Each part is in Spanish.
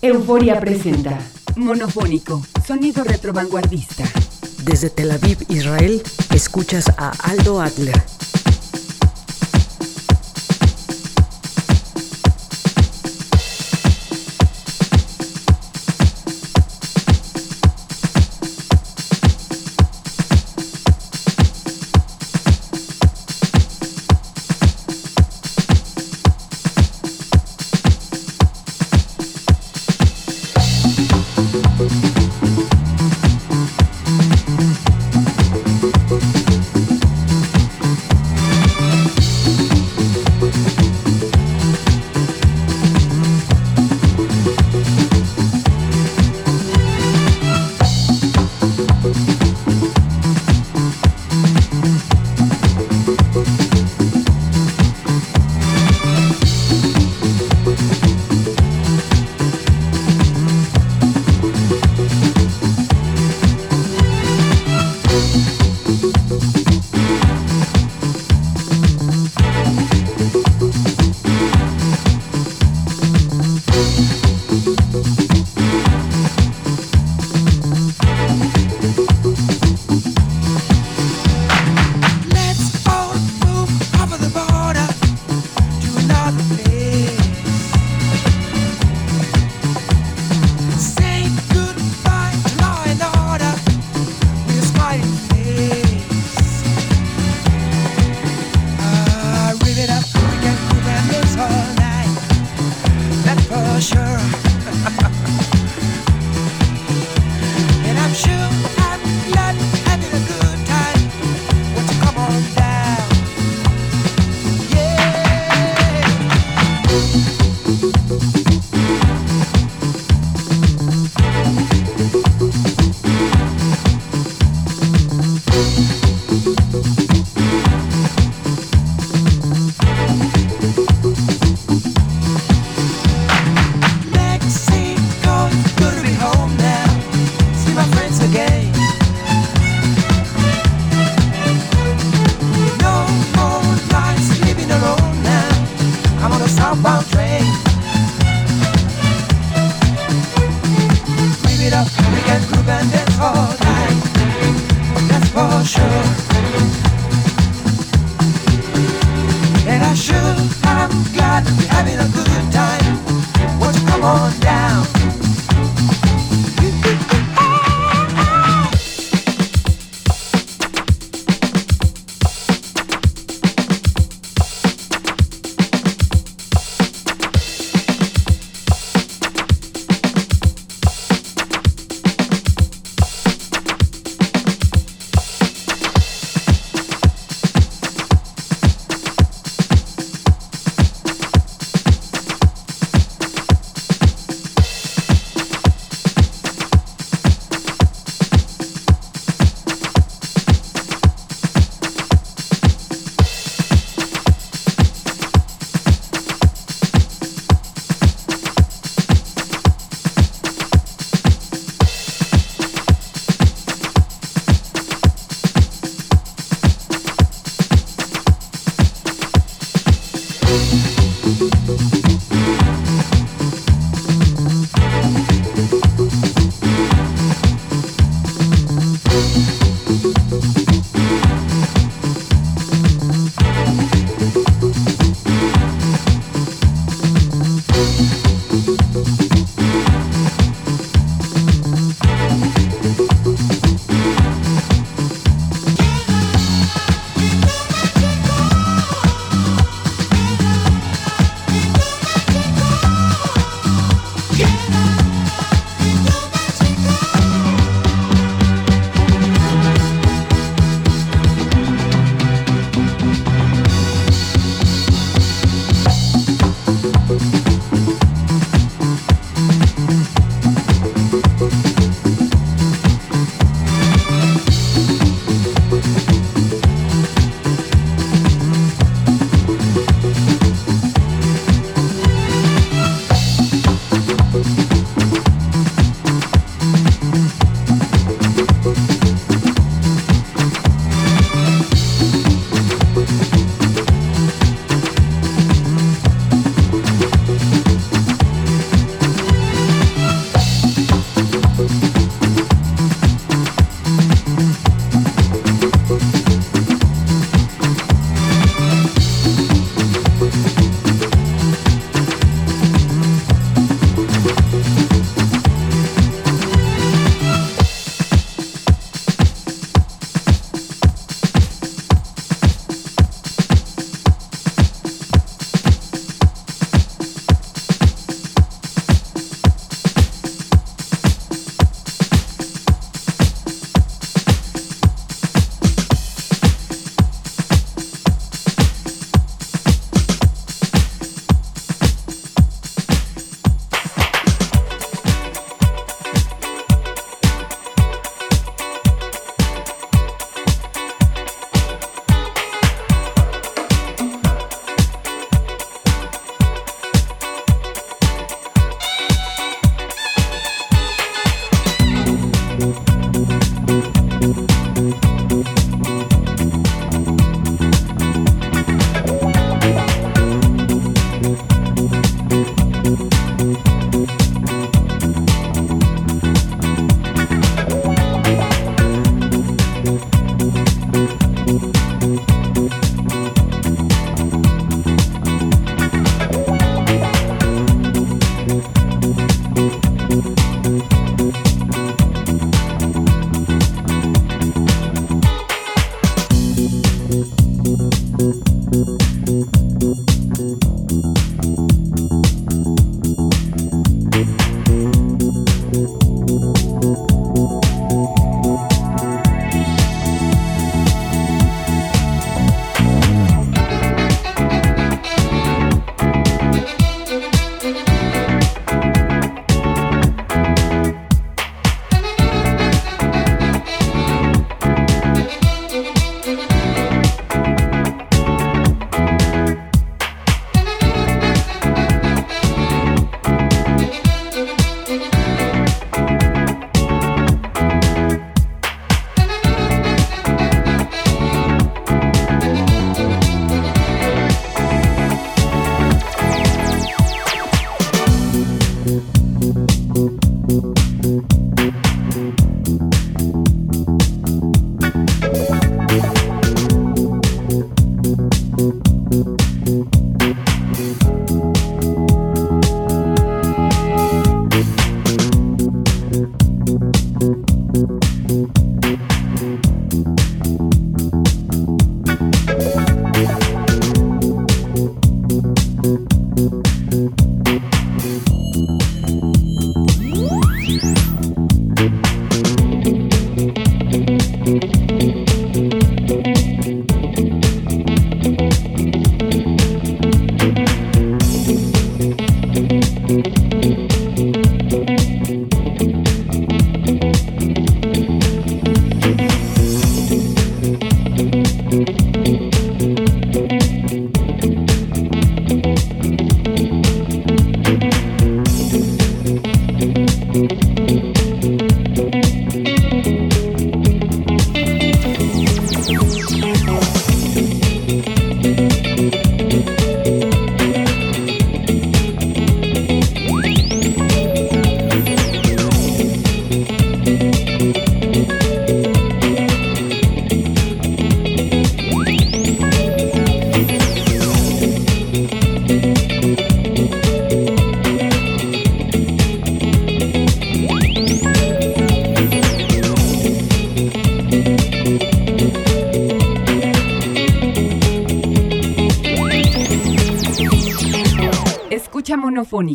Euforia presenta Monofónico, sonido retrovanguardista. Desde Tel Aviv, Israel, escuchas a Aldo Adler.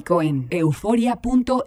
Monofónico en euforia.mx.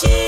she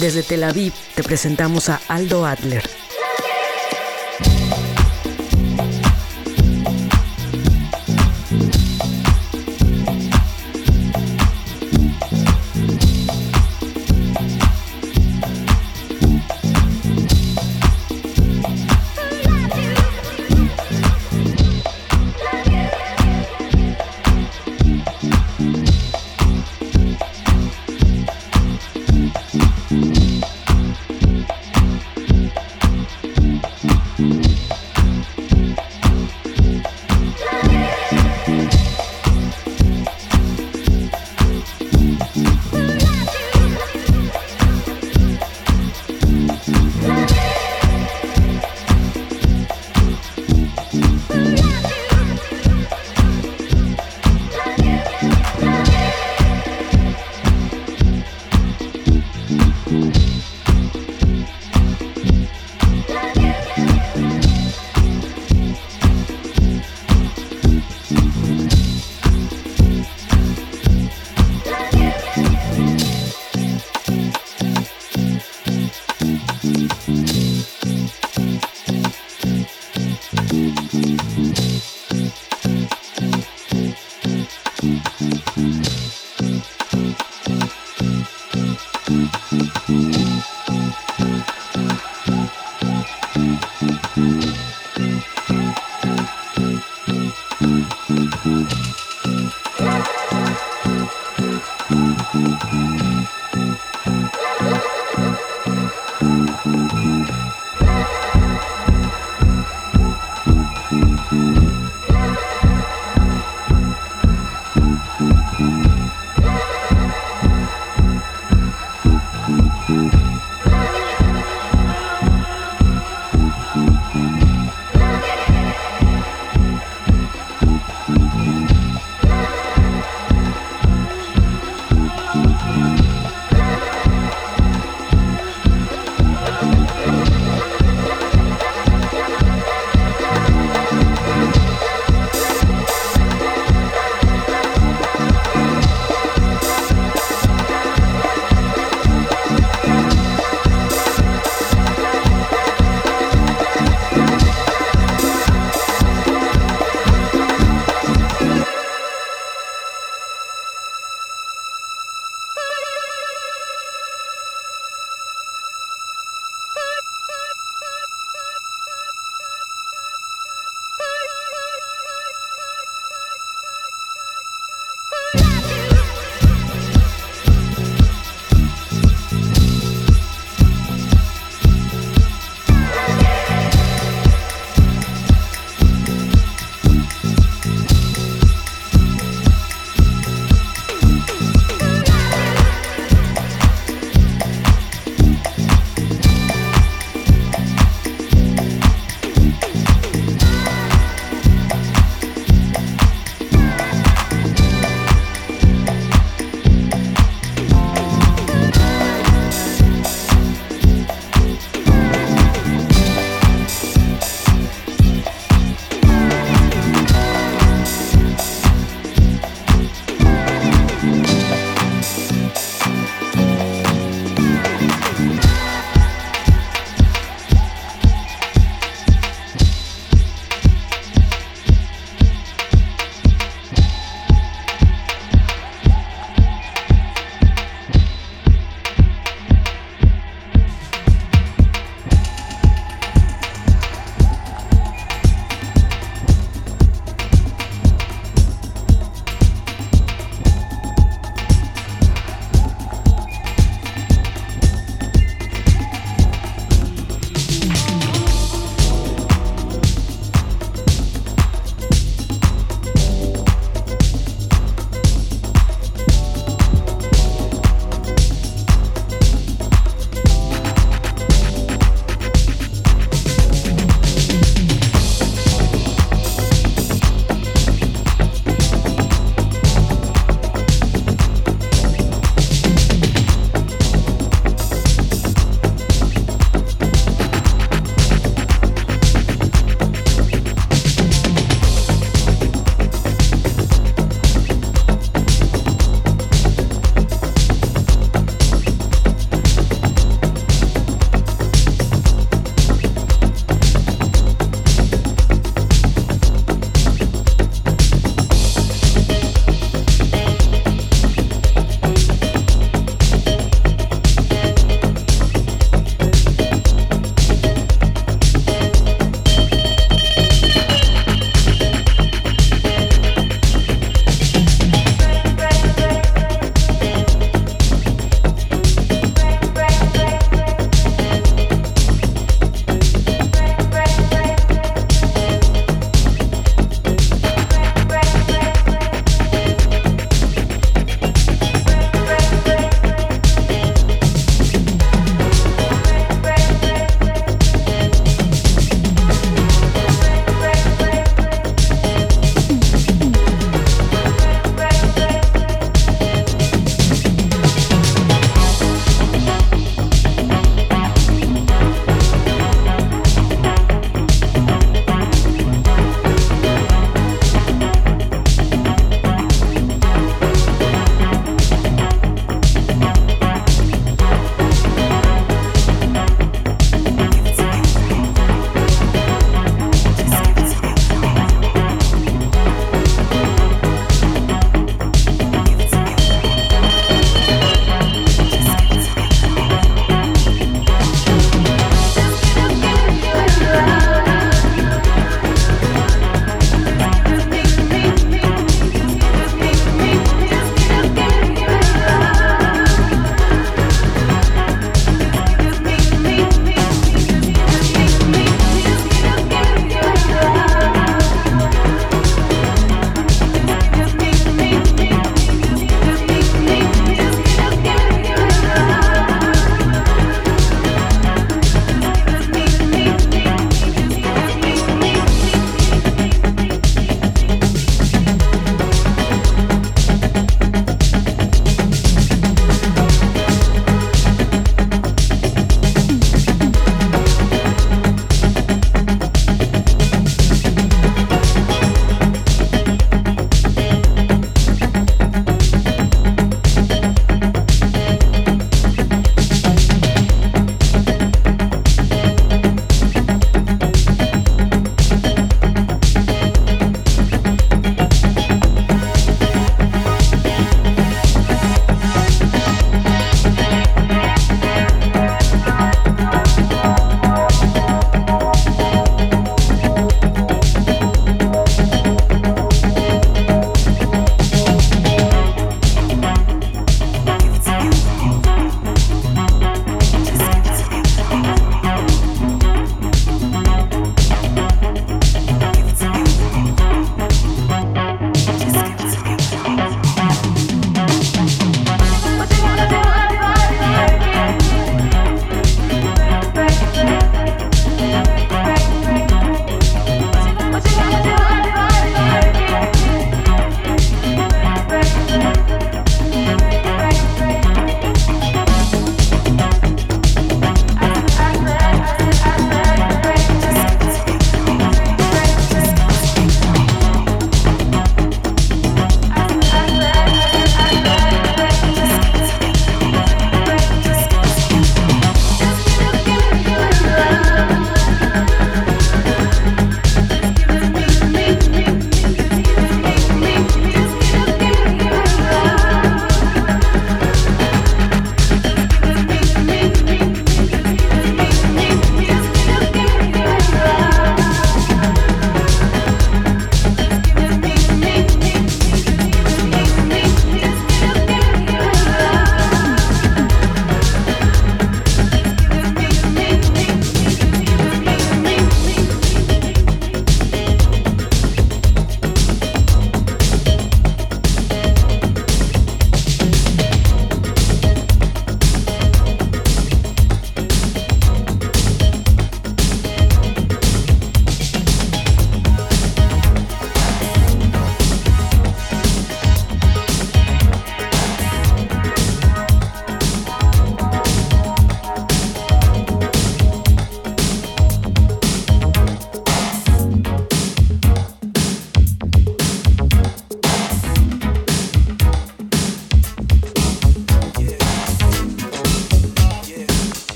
Desde Tel Aviv te presentamos a Aldo Adler.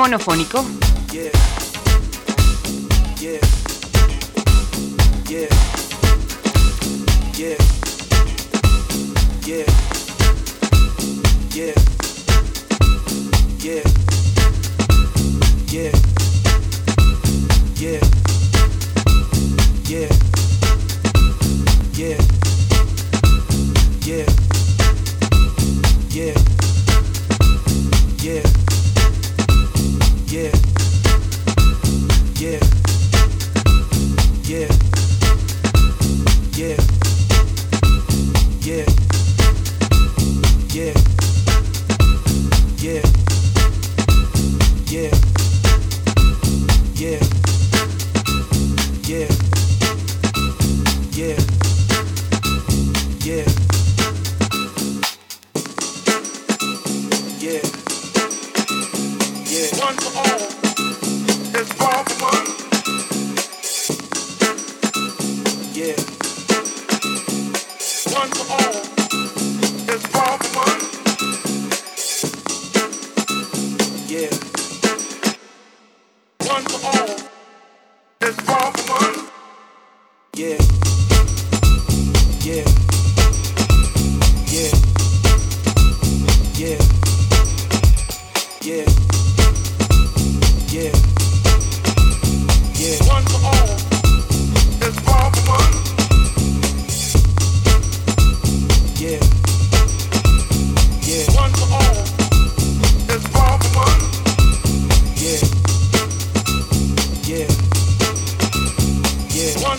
Monofónico.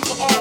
For all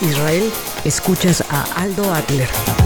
Israel, escuchas a Aldo Adler.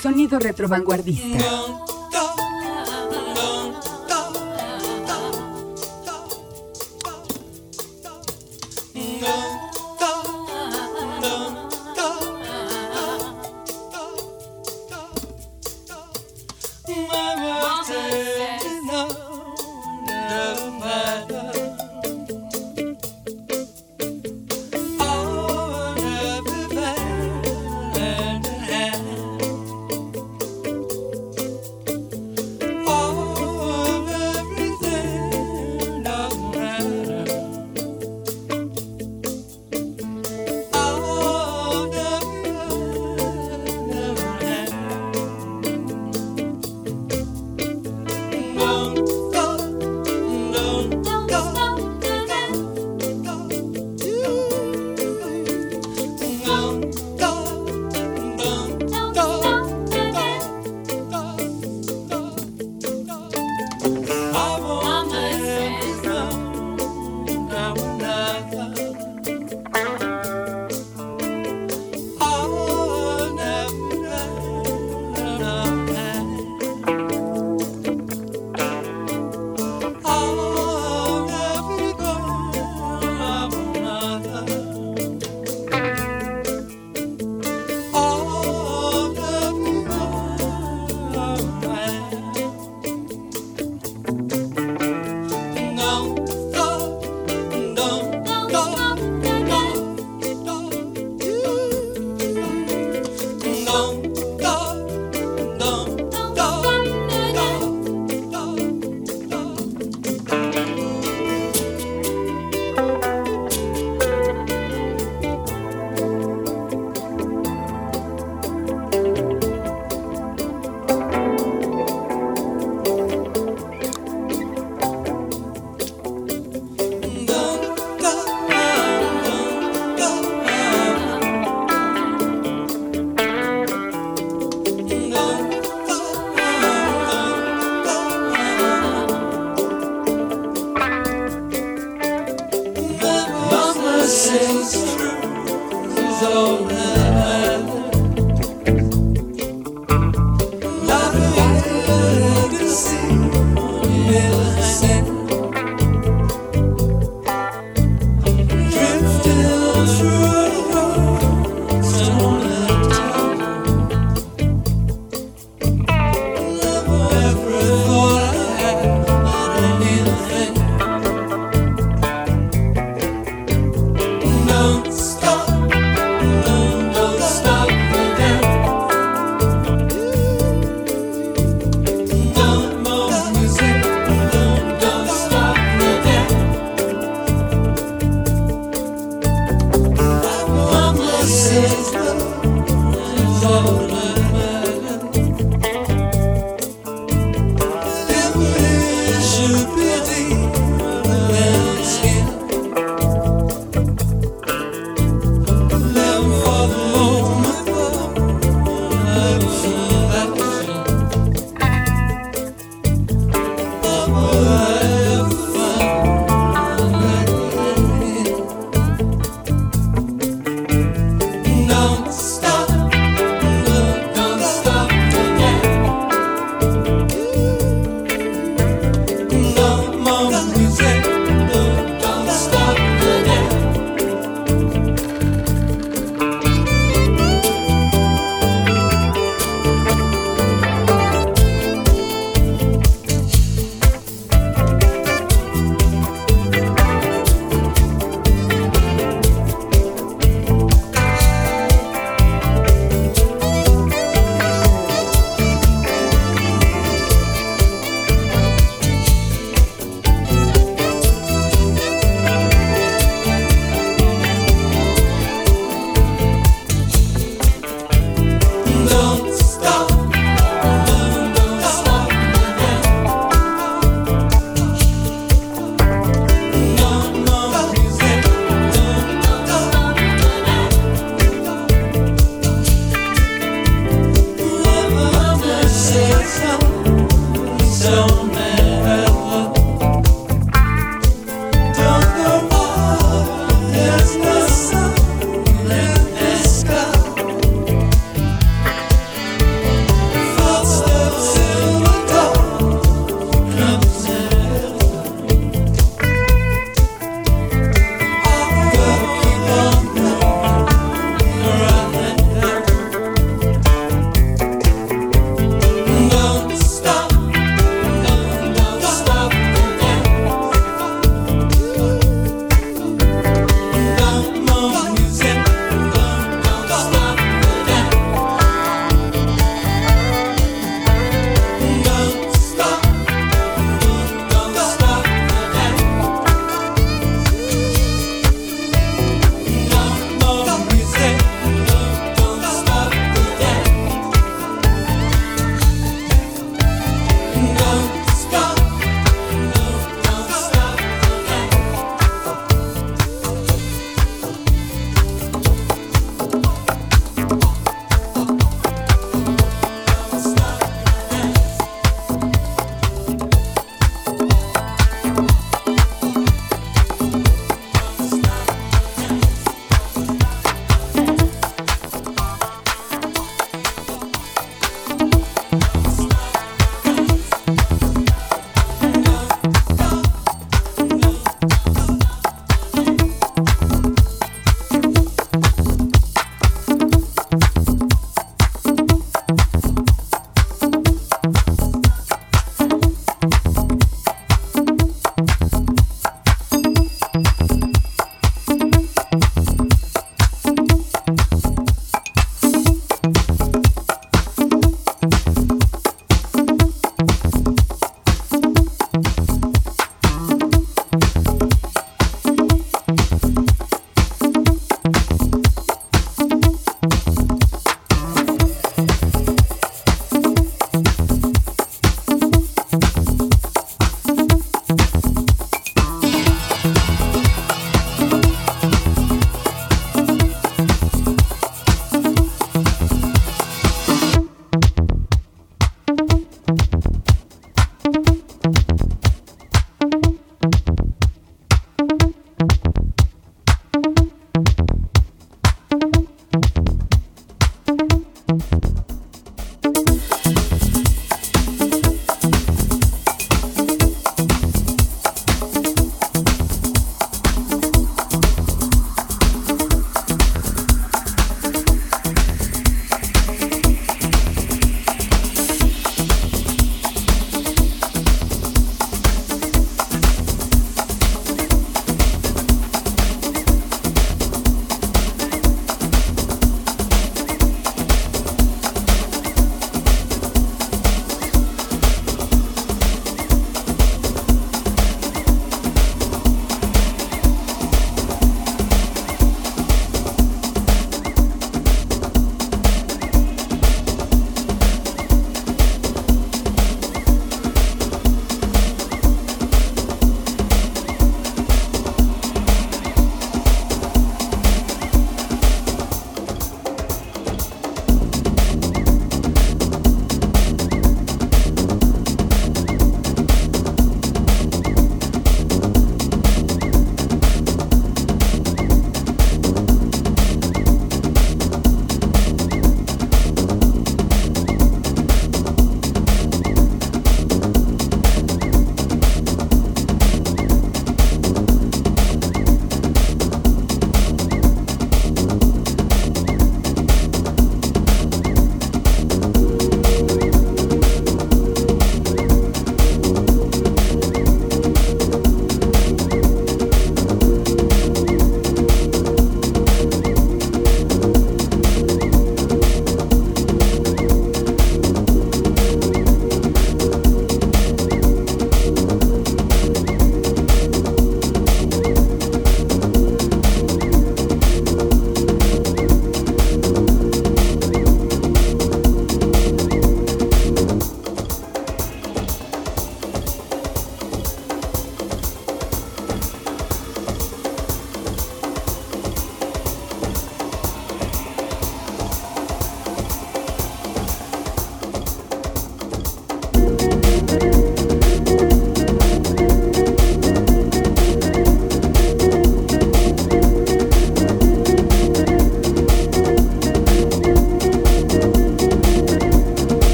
Sonido retrovanguardista.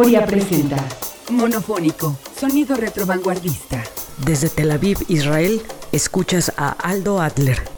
Euforia presenta Monofónico, Sonido retro vanguardista. Desde Tel Aviv, Israel, escuchas a Aldo Adler.